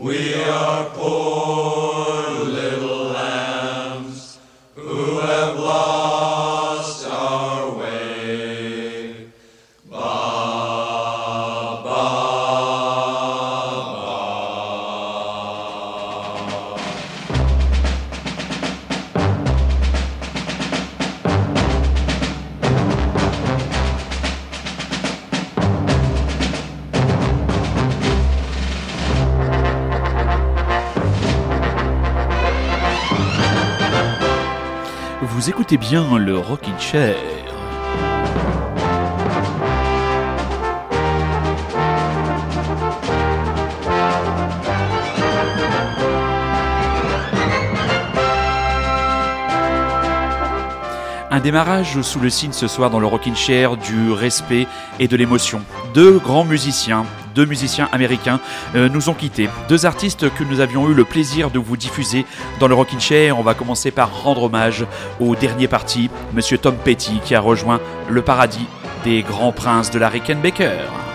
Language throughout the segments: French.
We are poor. Écoutez bien le Rocking Chair. Un démarrage sous le signe ce soir dans le Rocking Chair du respect et de l'émotion. Deux grands musiciens, deux musiciens américains euh, nous ont quittés. Deux artistes que nous avions eu le plaisir de vous diffuser dans le Rockin' Chair. On va commencer par rendre hommage au dernier parti, Monsieur Tom Petty, qui a rejoint le paradis des grands princes de la Rickenbacker.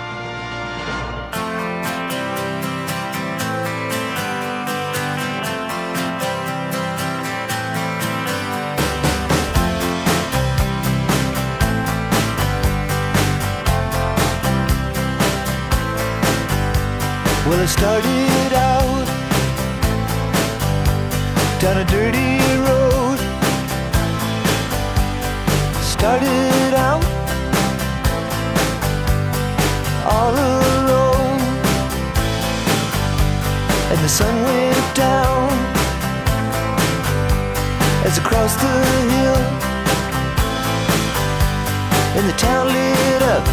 And the town lit up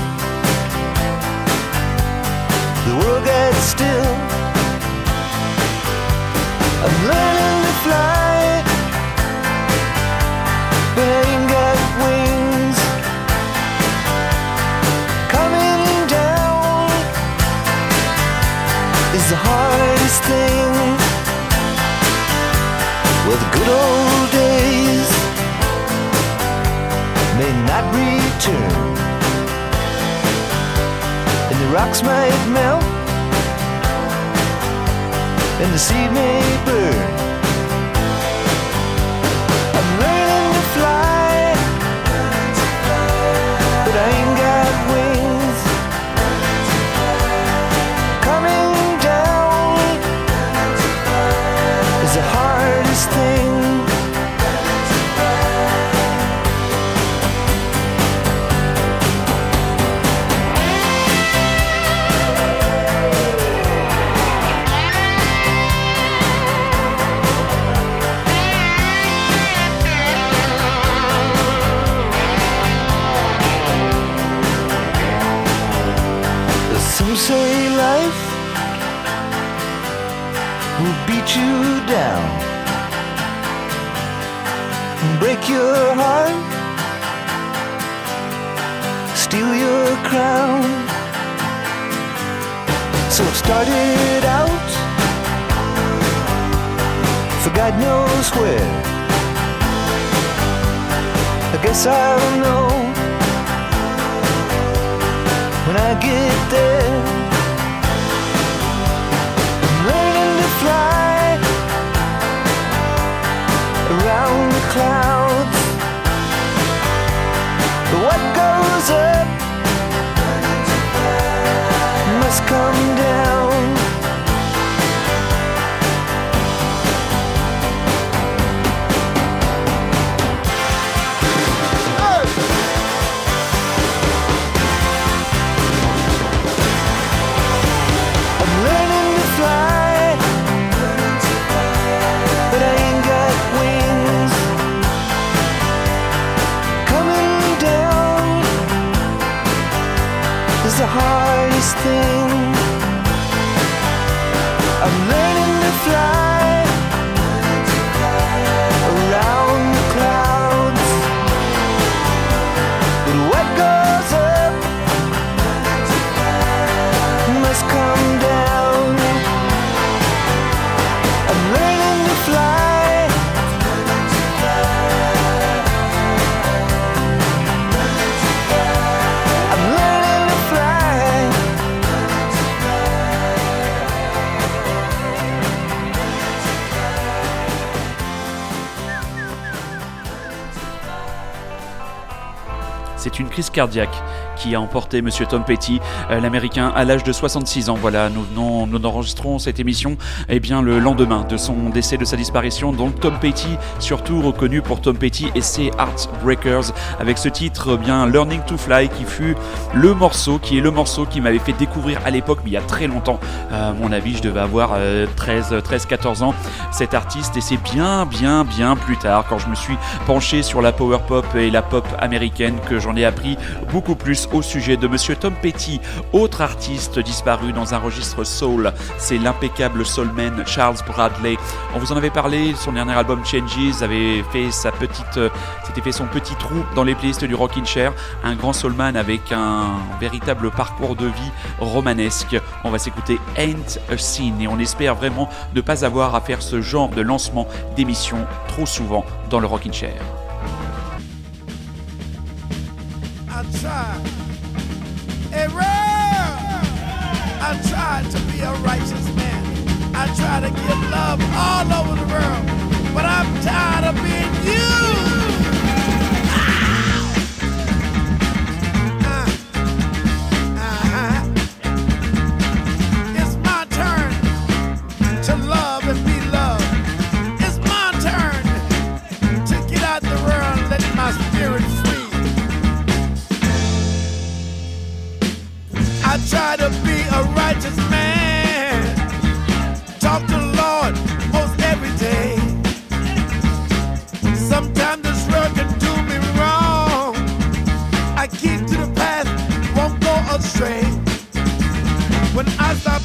the world gets still. I'm learning to fly, but I ain't got wings. Coming down is the hardest thing. Well, the good old may not return And the rocks might melt and the sea may burn. I'm learning you down, break your heart, steal your crown. So I started out for God knows where. I guess I'll know when I get there. Cardiaque qui a emporté Monsieur Tom Petty, euh, l'Américain, à l'âge de 66 ans. Voilà, nous, nous enregistrons cette émission eh bien, le lendemain de son décès, de sa disparition. Donc Tom Petty, surtout reconnu pour Tom Petty et ses Heartbreakers, avec ce titre, eh bien Learning to Fly, qui fut le morceau, qui est le morceau qui m'avait fait découvrir à l'époque, mais il y a très longtemps, à mon avis, je devais avoir euh, 13, 13, 14 ans, cet artiste. Et c'est bien, bien, bien plus tard, quand je me suis penché sur la power pop et la pop américaine, que j'en ai appris beaucoup plus au sujet de Monsieur Tom Petty, autre artiste disparu dans un registre soul. C'est l'impeccable soulman Charles Bradley. On vous en avait parlé, son dernier album Changes avait fait euh, s'était fait son petit trou dans les playlists du Rockin' Chair. Un grand soulman avec un véritable parcours de vie romanesque. On va s'écouter Ain't a Scene et on espère vraiment ne pas avoir à faire ce genre de lancement d'émission trop souvent dans le Rockin' Chair. I tried to be a righteous man. I tried to give love all over the world. But I'm tired of being you. Try to be a righteous man. Talk to Lord most every day. Sometimes this world can do me wrong. I keep to the path, won't go astray. When I start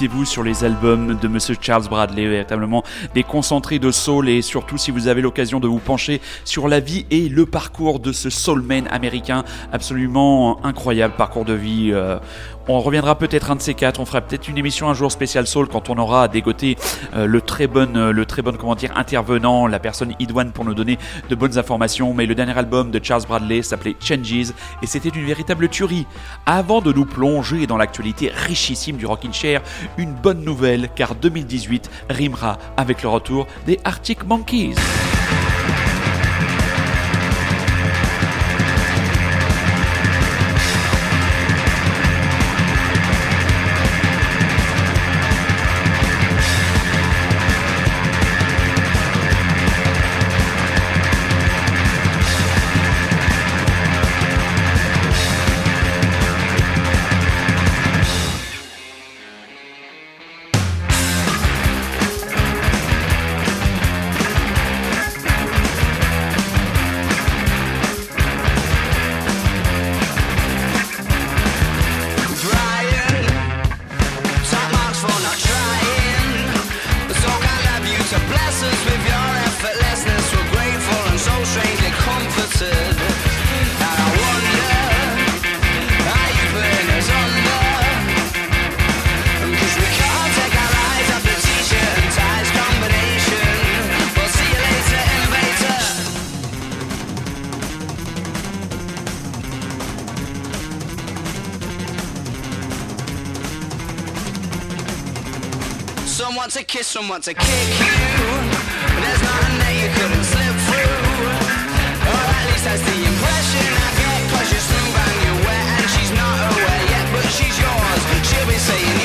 précipitez-vous sur les albums de Monsieur Charles Bradley, véritablement des concentrés de soul et surtout si vous avez l'occasion de vous pencher sur la vie et le parcours de ce soulman américain, absolument incroyable parcours de vie. euh, on reviendra peut-être un de ces quatre. On fera peut-être une émission un jour spécial soul quand on aura euh, très bon, euh, le très bon dire intervenant, la personne idoine pour nous donner de bonnes informations. Mais le dernier album de Charles Bradley s'appelait Changes et c'était une véritable tuerie. Avant de nous plonger dans l'actualité richissime du Rockin' Chair, une bonne nouvelle car 2018 rimera avec le retour des Arctic Monkeys. Someone to kiss, someone to kick you. There's nothing that you couldn't slip through. Or at least that's the impression I get. Cause you're smooth and you're wet and she's not aware yet, but she's yours. She'll be saying,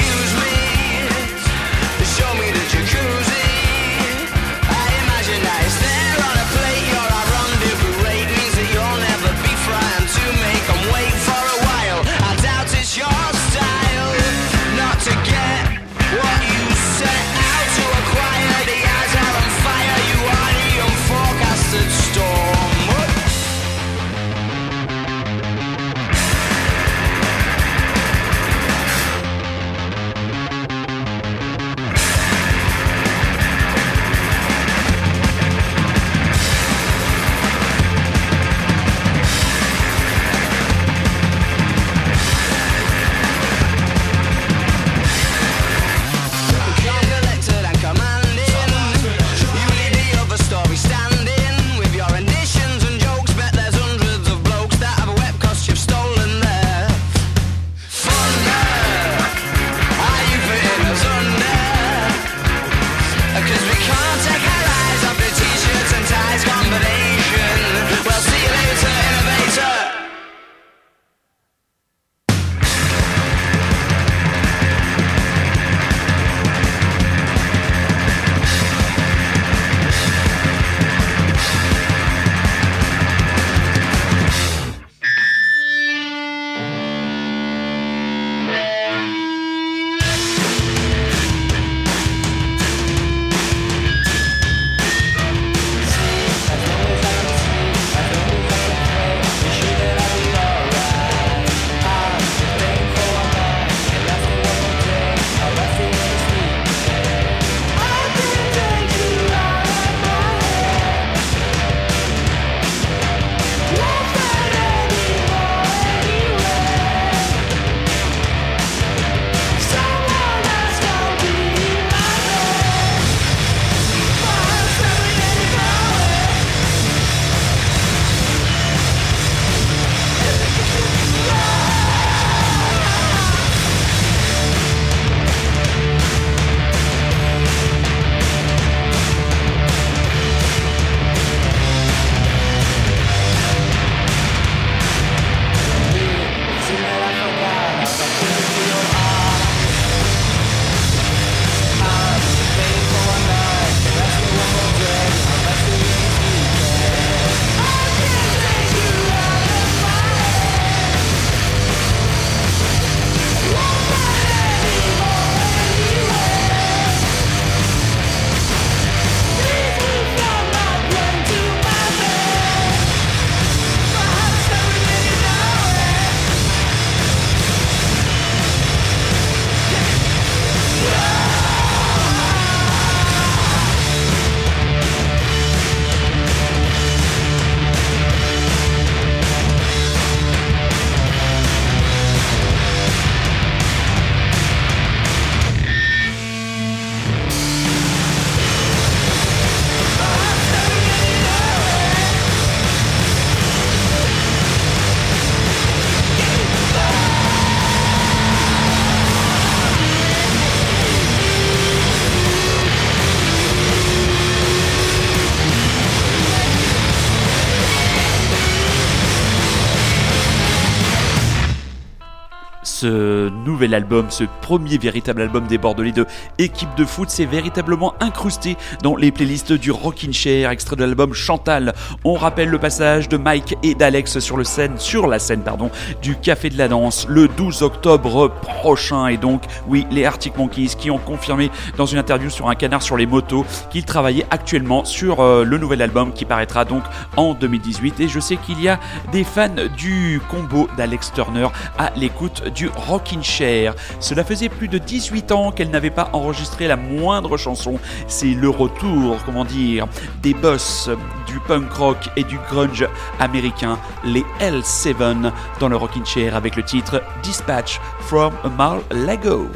ce nouvel album, ce premier véritable album des Bordelais de Équipe de foot, c'est véritablement incrusté dans les playlists du Rockin' Chair, extrait de l'album Chantal. On rappelle le passage de Mike et d'Alex sur, le scène, sur la scène pardon, du Café de la Danse le 12 octobre prochain. Et donc, oui, les Arctic Monkeys qui ont confirmé dans une interview sur un canard sur les motos qu'ils travaillaient actuellement sur euh, le nouvel album qui paraîtra donc en 2018. Et je sais qu'il y a des fans du combo d'Alex Turner à l'écoute du Rockin' Chair. Cela faisait plus de 18 ans qu'elle n'avait pas enregistré la moindre chanson. C'est le retour, comment dire, des boss du punk rock et du grunge américain, les L7 dans le Rockin' Chair avec le titre Dispatch from a Mar Lago.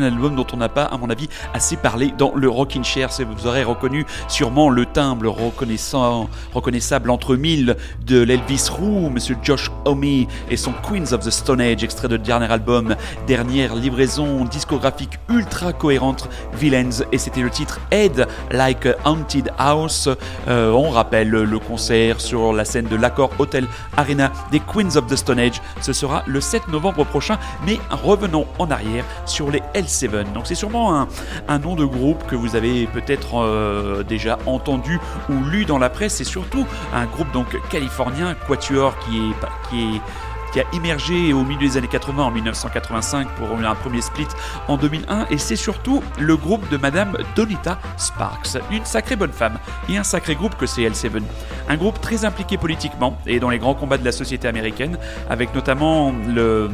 Un album dont on n'a pas, avis, assez parlé dans le Rockin' Chair. Vous aurez reconnu sûrement le timbre reconnaissant, reconnaissable entre mille de l'Elvis Roux, Monsieur Josh Homme et son Queens of the Stone Age, extrait de dernier album, dernière livraison discographique ultra cohérente, Villains, et c'était le titre Head Like a Haunted House. Euh, on rappelle le concert sur la scène de l'Accord Hotel Arena des Queens of the Stone Age. Ce sera le 7 novembre prochain, mais revenons en arrière sur les L7. Donc c'est sûrement un, un nom de groupe que vous avez peut-être euh, déjà entendu ou lu dans la presse. C'est surtout un groupe donc californien, Quatuor, qui est, qui qui a émergé au milieu des années 80 en 1985 pour un premier split en 2001 et c'est surtout le groupe de Madame Donita Sparks, une sacrée bonne femme et un sacré groupe que c'est L7. Un groupe très impliqué politiquement et dans les grands combats de la société américaine avec notamment le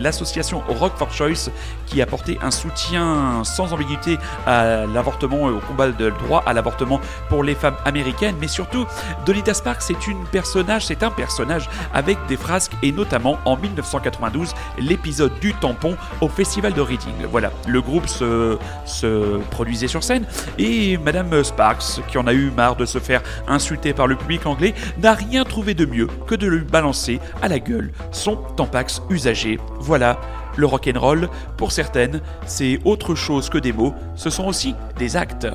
l'association Rock for Choice qui a porté un soutien sans ambiguïté à l'avortement et au combat de droit à l'avortement pour les femmes américaines, mais surtout Donita Sparks c'est une personnage, c'est un personnage avec des frasques et notamment en 1992 l'épisode du tampon au festival de Reading. Voilà, le groupe se, se produisait sur scène et Madame Sparks, qui en a eu marre de se faire insulter par le public anglais, n'a rien trouvé de mieux que de lui balancer à la gueule son tampax usagé. Voilà, le rock'n'roll, pour certaines, c'est autre chose que des mots, ce sont aussi des actes.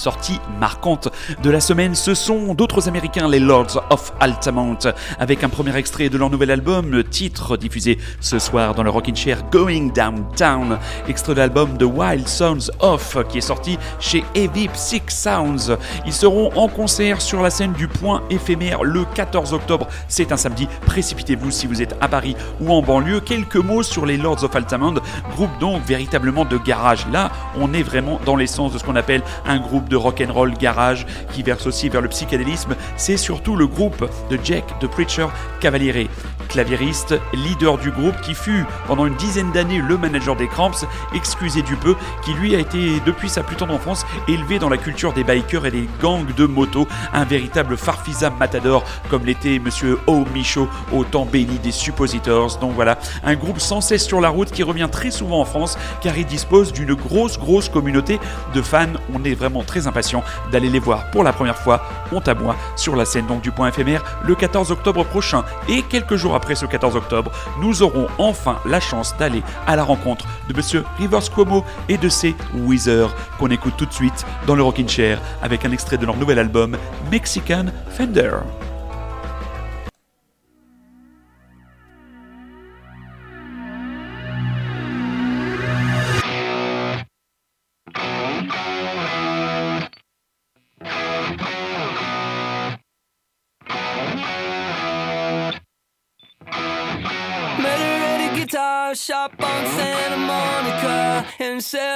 Des sorties marquantes de la semaine, ce sont d'autres Américains, les Lords of Altamont, avec un premier extrait de leur nouvel album, le titre diffusé ce soir dans le Rockin' Chair, Going Downtown, extrait de l'album The Wild Sounds Off, qui est sorti chez Heavy Six Sounds. Ils seront en concert sur la scène du Point éphémère le 14 octobre, c'est un samedi, précipitez-vous si vous êtes à Paris ou en banlieue. Quelques mots sur les Lords of Altamont, groupe donc véritablement de garage. Là, on est vraiment dans l'essence de ce qu'on appelle un groupe de rock and roll garage qui verse aussi vers le psychédélisme. C'est surtout le groupe de Jack the Preacher Cavaliere, claviériste, leader du groupe qui fut pendant une dizaine d'années le manager des Cramps, excusez du peu, qui lui a été depuis sa plus tendre enfance élevé dans la culture des bikers et des gangs de moto, un véritable farfisa matador comme l'était monsieur O Michaud au temps béni des suppositors. Donc voilà, un groupe sans cesse sur la route qui revient très souvent en France car il dispose d'une grosse grosse communauté de fans. On est vraiment très impatient d'aller les voir pour la première fois, honte à moi, sur la scène donc du point éphémère le 14 octobre prochain. Et quelques jours après ce 14 octobre, nous aurons enfin la chance d'aller à la rencontre de monsieur Rivers Cuomo et de ses Weezer qu'on écoute tout de suite dans le Rockin' Chair avec un extrait de leur nouvel album Mexican Fender.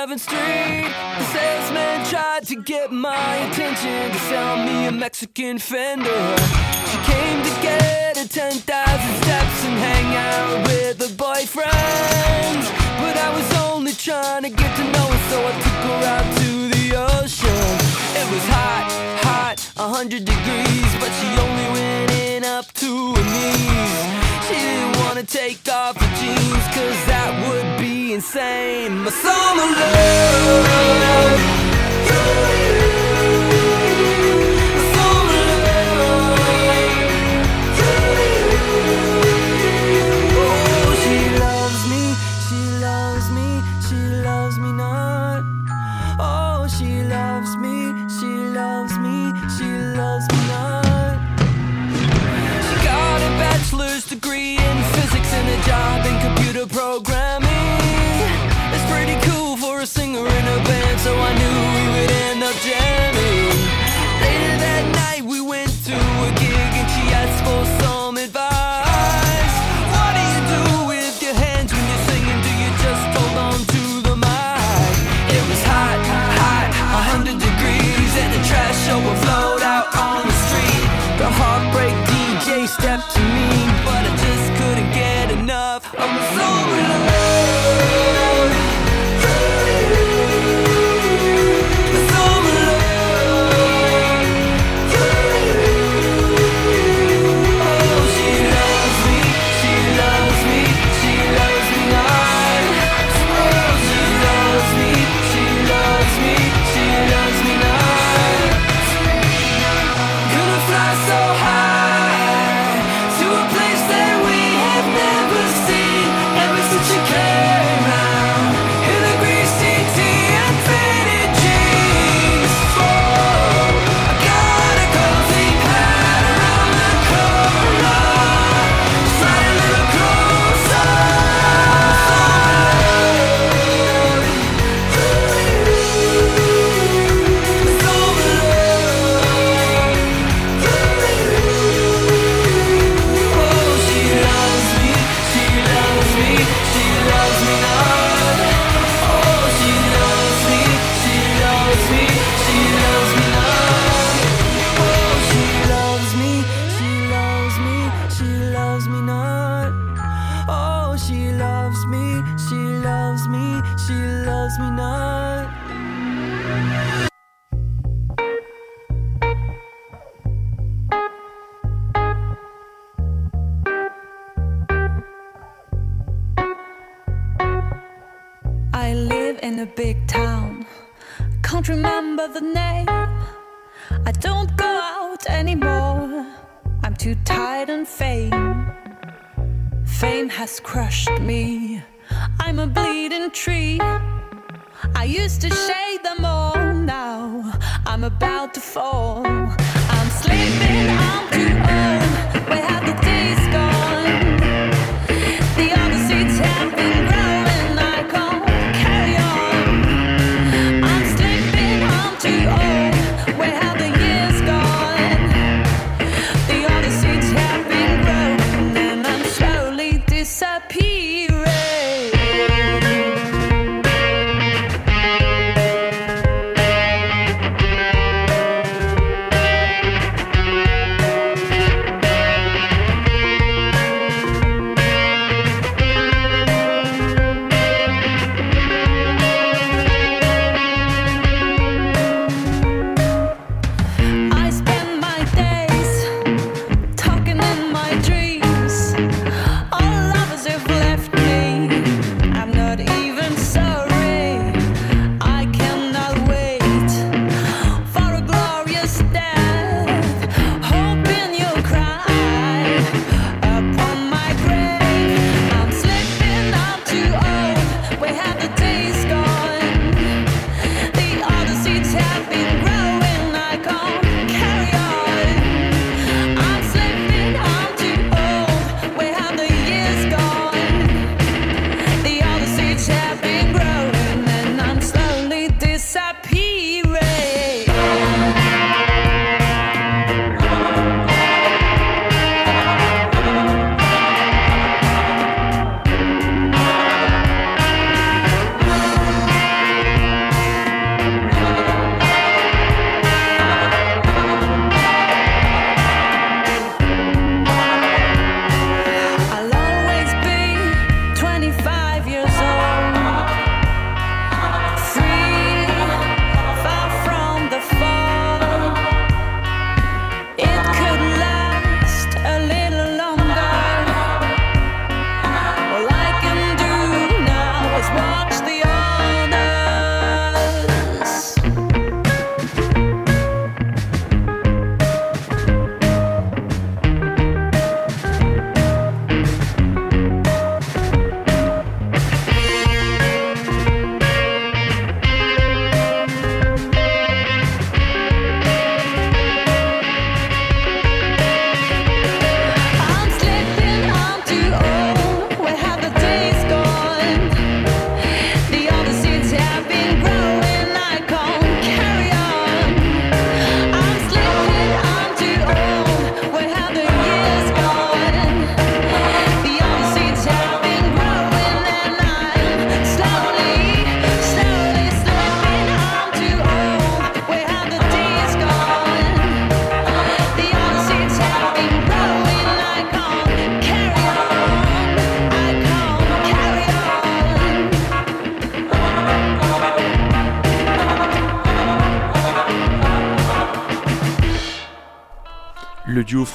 7th Street. The salesman tried to get my attention to sell me a Mexican Fender. She came to get her 10,000 steps and hang out with her boyfriend. But I was only trying to get to know her, so I took her out to the ocean. It was hot, hot, 100 degrees, but she only went in up to her knees. She didn't wanna take off her jeans, cause that would be insane. My summer love. My summer love. She loves me, she loves me, she loves me not. She loves me, she loves me, she loves me not. She got a bachelor's degree in physics and a job in computer programming. step to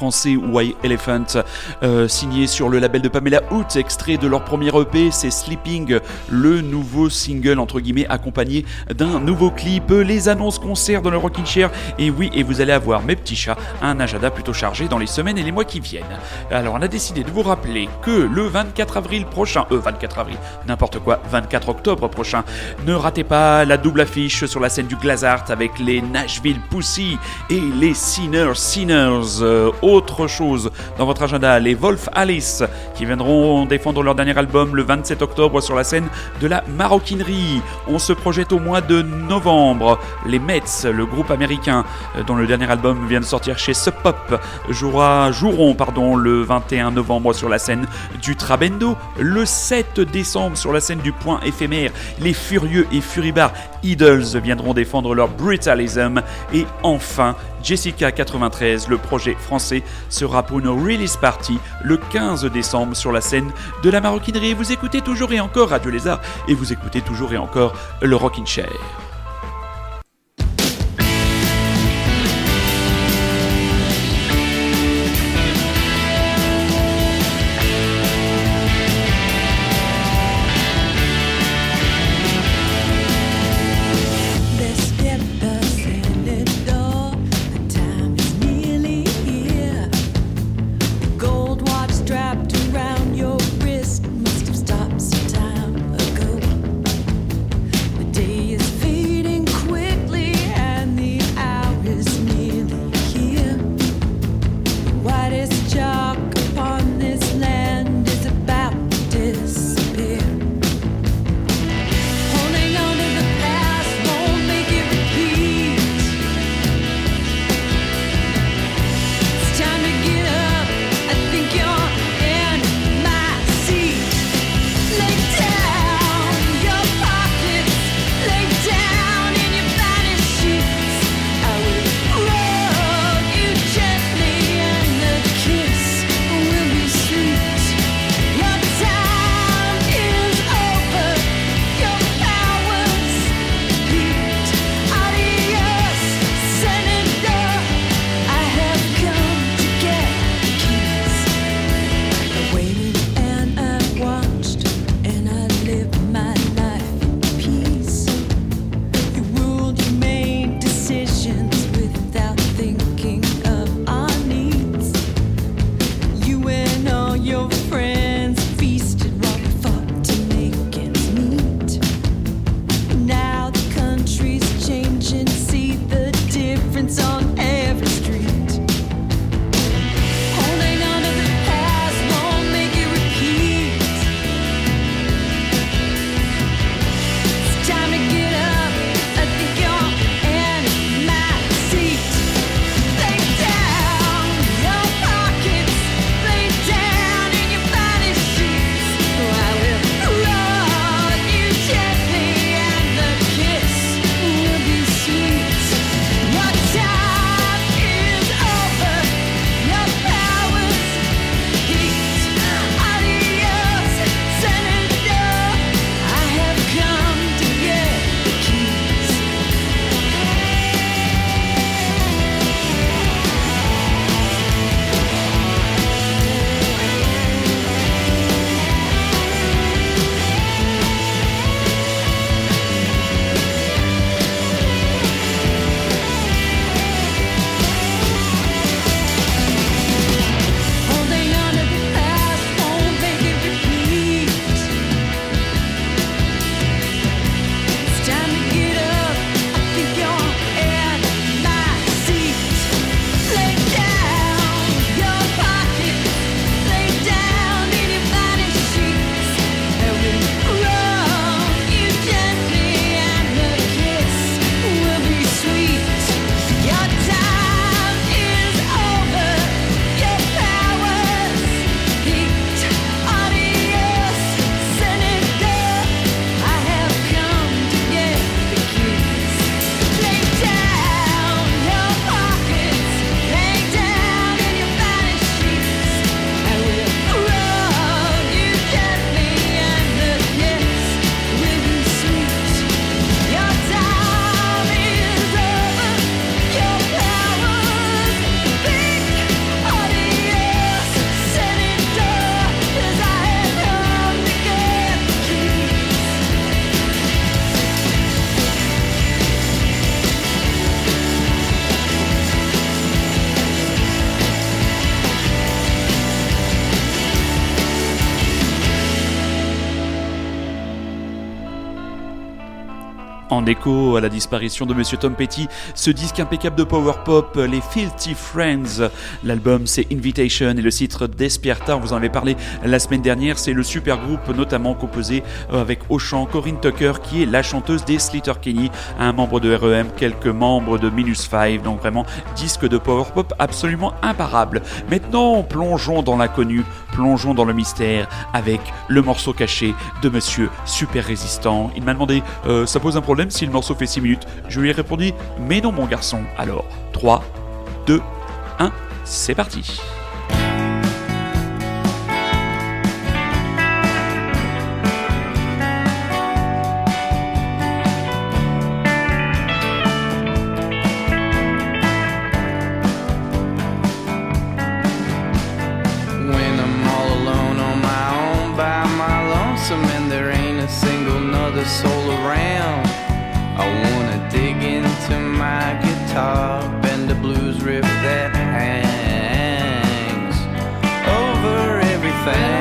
français White Elephant, euh, signé sur le label de Pamela Hoot, extrait de leur premier EP, c'est Sleeping, le nouveau single entre guillemets accompagné d'un nouveau clip. Les annonces concerts dans le Rockin' Chair, et oui, et vous allez avoir mes petits chats, un agenda plutôt chargé dans les semaines et les mois qui viennent. Alors on a décidé de vous rappeler que le 24 avril prochain, euh 24 avril, n'importe quoi, 24 octobre prochain, ne ratez pas la double affiche sur la scène du Glazart avec les Nashville Pussy et les Sinners Sinners. Euh, autre chose dans votre agenda, les Wolf Alice qui viendront défendre leur dernier album le 27 octobre sur la scène de la maroquinerie. On se projette au mois de novembre. Les Mets, le groupe américain dont le dernier album vient de sortir chez Sub Pop, jouera, joueront pardon, le 21 novembre sur la scène du Trabendo. Le 7 décembre sur la scène du Point éphémère, les Furieux et Furibars Idols viendront défendre leur brutalism. Et enfin, Jessica 93, le projet français, sera pour une release party le 15 décembre sur la scène de la maroquinerie. Vous écoutez toujours et encore Radio Lézard et vous écoutez toujours et encore le Rockin' Chair. À la disparition de Monsieur Tom Petty, ce disque impeccable de power pop, les Filthy Friends. L'album c'est Invitation et le titre Despierta, on vous en avait parlé la semaine dernière, c'est le super groupe notamment composé euh, avec au chant Corinne Tucker qui est la chanteuse des Slater Kenny, un membre de REM, quelques membres de Minus 5, donc vraiment disque de power pop absolument imparable. Maintenant, plongeons dans l'inconnu, plongeons dans le mystère avec le morceau caché de Monsieur Super Résistant. Il m'a demandé, euh, ça pose un problème si le morceau fait 6 minutes Je lui ai répondu, mais non mon garçon. Alors, 3, 2, 1, c'est parti. Soul around, I wanna dig into my guitar, bend a blues riff that hangs over everything.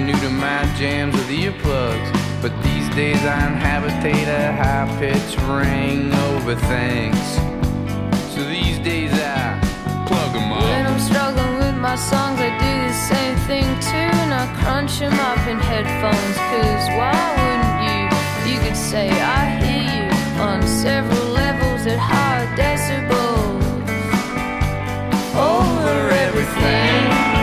New to my jams with earplugs. But these days, I inhabitate a high pitched ring over things. So these days, I plug 'em When up. I'm struggling with my songs, I do the same thing too. And I crunch them up in headphones. Cause why wouldn't you? You could say, I hear you on several levels at high decibels. Over everything.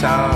time.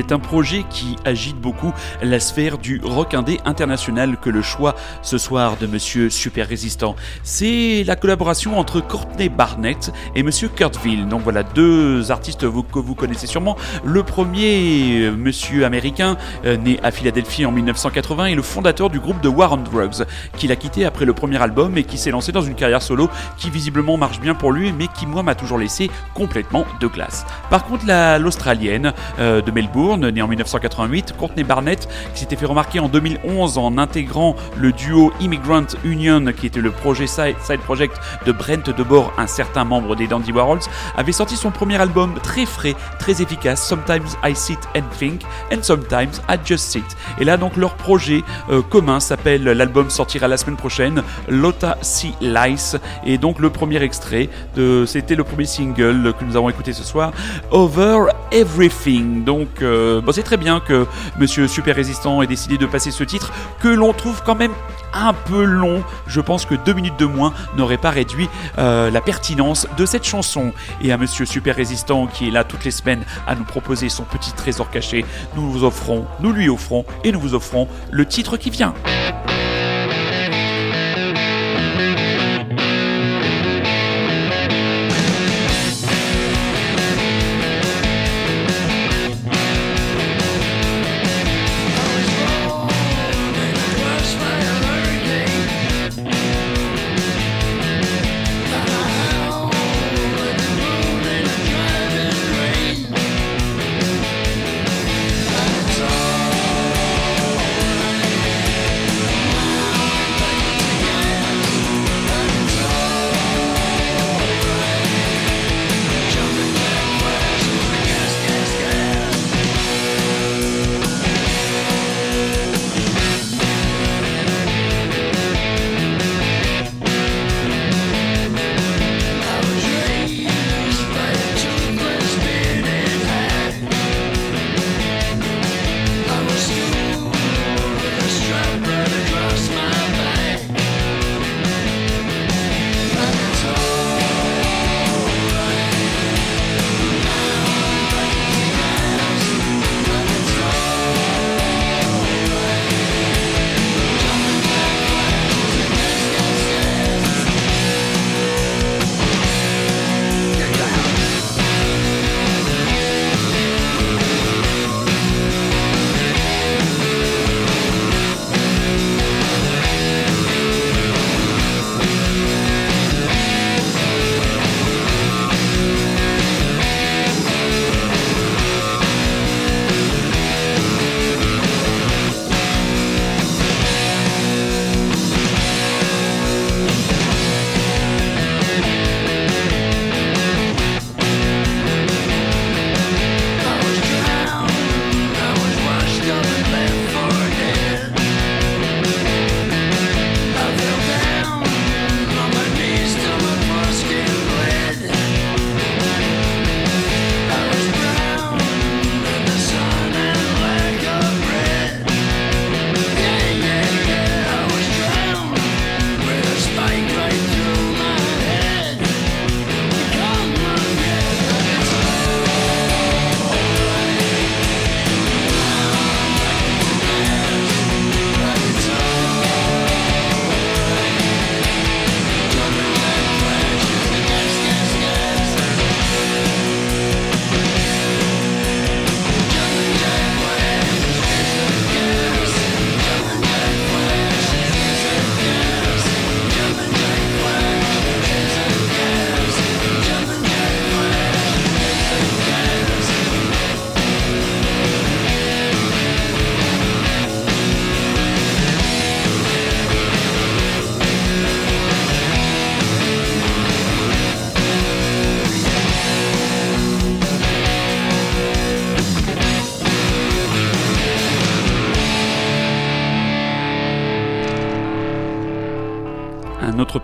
C'est un projet qui agite beaucoup la sphère du rock indé international que le choix ce soir de Monsieur Super Résistant. C'est la collaboration entre Courtney Barnett et Monsieur Kurtville. Donc voilà deux artistes que vous connaissez sûrement. Le premier, euh, Monsieur américain, euh, né à Philadelphie en 1980, est le fondateur du groupe de War on Drugs, qu'il a quitté après le premier album et qui s'est lancé dans une carrière solo qui visiblement marche bien pour lui, mais qui moi m'a toujours laissé complètement de glace. Par contre, la- l'Australienne euh, de Melbourne, née en 1988, Courtney Barnett, qui s'était fait remarquer en 2011 en intégrant le duo Immigrant Union, qui était le projet side, side project de Brent Debord, un certain membre des Dandy Warhols, avait sorti son premier album très frais, très efficace, Sometimes I Sit and Think, and Sometimes I Just Sit. Et là donc leur projet euh, commun s'appelle, l'album sortira la semaine prochaine, Lotta Sea Lice, et donc le premier extrait, de, c'était le premier single que nous avons écouté ce soir, Over Everything. Donc euh, bon, c'est très bien que Monsieur Super Résistant ait décidé de passer ce titre, que l'on trouve quand même un peu long. Je pense que deux minutes de moins n'aurait pas réduit euh, la pertinence de cette chanson. Et à Monsieur Super Résistant qui est là toutes les semaines à nous proposer son petit trésor caché, nous vous offrons, nous lui offrons et nous vous offrons le titre qui vient.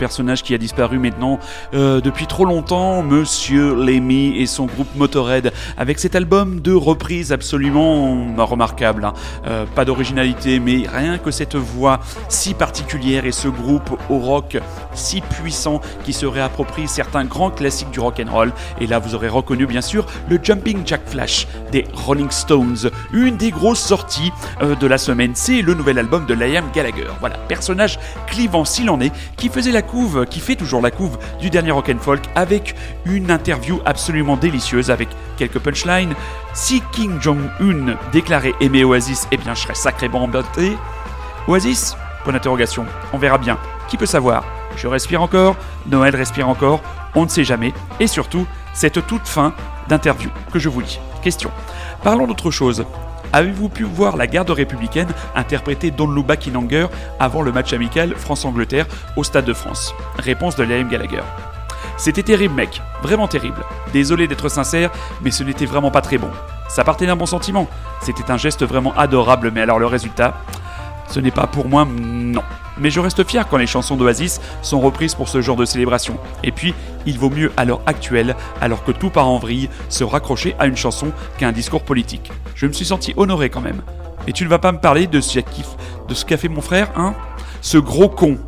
Personnage qui a disparu maintenant euh, depuis trop longtemps, Monsieur Lemmy et son groupe Motorhead, avec cet album de reprise absolument remarquable. hein. Euh, pas d'originalité, mais rien que cette voix si particulière et ce groupe au rock si puissant qui se réapproprie certains grands classiques du rock and roll. Et là, vous aurez reconnu bien sûr le Jumping Jack Flash des Rolling Stones, une des grosses sorties euh, de la semaine. C'est le nouvel album de Liam Gallagher. Voilà, personnage clivant s'il en est, qui faisait la qui fait toujours la couve du dernier rock and folk avec une interview absolument délicieuse avec quelques punchlines. Si King Jong-un déclarait aimer Oasis, eh bien je serais sacrément embêté. Oasis Point d'interrogation. On verra bien. Qui peut savoir? Je respire encore, Noël respire encore, on ne sait jamais. Et surtout, cette toute fin d'interview que je vous lis. Question. Parlons d'autre chose. Avez-vous pu voir la garde républicaine interpréter Don't Look Back in Anger avant le match amical France-Angleterre au Stade de France? Réponse de Liam Gallagher. C'était terrible, mec, vraiment terrible. Désolé d'être sincère, mais ce n'était vraiment pas très bon. Ça partait d'un bon sentiment. C'était un geste vraiment adorable, mais alors le résultat, ce n'est pas pour moi, non. Mais je reste fier quand les chansons d'Oasis sont reprises pour ce genre de célébration. Et puis, il vaut mieux à l'heure actuelle, alors que tout part en vrille, se raccrocher à une chanson qu'à un discours politique. Je me suis senti honoré quand même. Et tu ne vas pas me parler de ce qu'a fait mon frère, hein? Ce gros con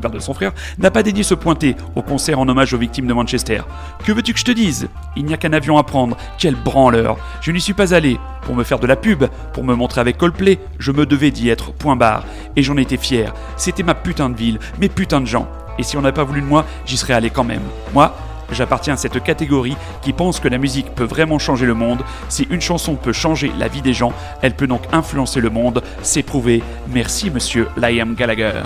parle de son frère, n'a pas daigné se pointer au concert en hommage aux victimes de Manchester. Que veux-tu que je te dise? Il n'y a qu'un avion à prendre, quel branleur Je n'y suis pas allé pour me faire de la pub, pour me montrer avec Coldplay, je me devais d'y être, point barre. Et j'en étais fier, c'était ma putain de ville, mes putains de gens. Et si on n'a pas voulu de moi, j'y serais allé quand même. Moi, J'appartiens à cette catégorie qui pense que la musique peut vraiment changer le monde. Si une chanson peut changer la vie des gens, elle peut donc influencer le monde. C'est prouvé. Merci, monsieur Liam Gallagher.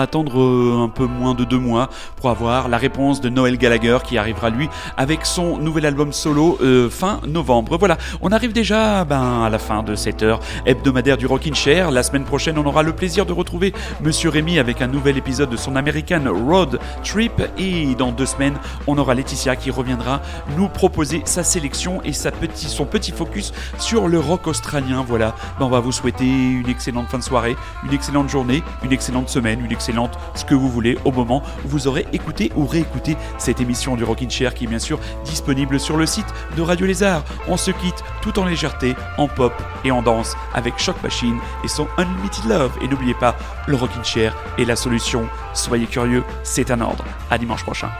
Attendre euh, un peu moins de deux mois pour avoir la réponse de Noël Gallagher qui arrivera lui avec son nouvel album solo euh, fin novembre. Voilà, on arrive déjà ben, à la fin de cette heure hebdomadaire du Rockin' Chair. La semaine prochaine, on aura le plaisir de retrouver Monsieur Rémy avec un nouvel épisode de son American Road Trip. Et dans deux semaines, on aura Laetitia qui reviendra nous proposer sa sélection et sa petit, son petit focus sur le rock australien. Voilà, Ben, on va vous souhaiter une excellente fin de soirée, une excellente journée, une excellente semaine, une excellente ce que vous voulez au moment où vous aurez écouté ou réécouté cette émission du Rockin' Chair qui est bien sûr disponible sur le site de Radio Lézard. On se quitte tout en légèreté, en pop et en danse avec Shock Machine et son Unlimited Love. Et n'oubliez pas, le Rockin' Chair est la solution. Soyez curieux, c'est un ordre. À dimanche prochain.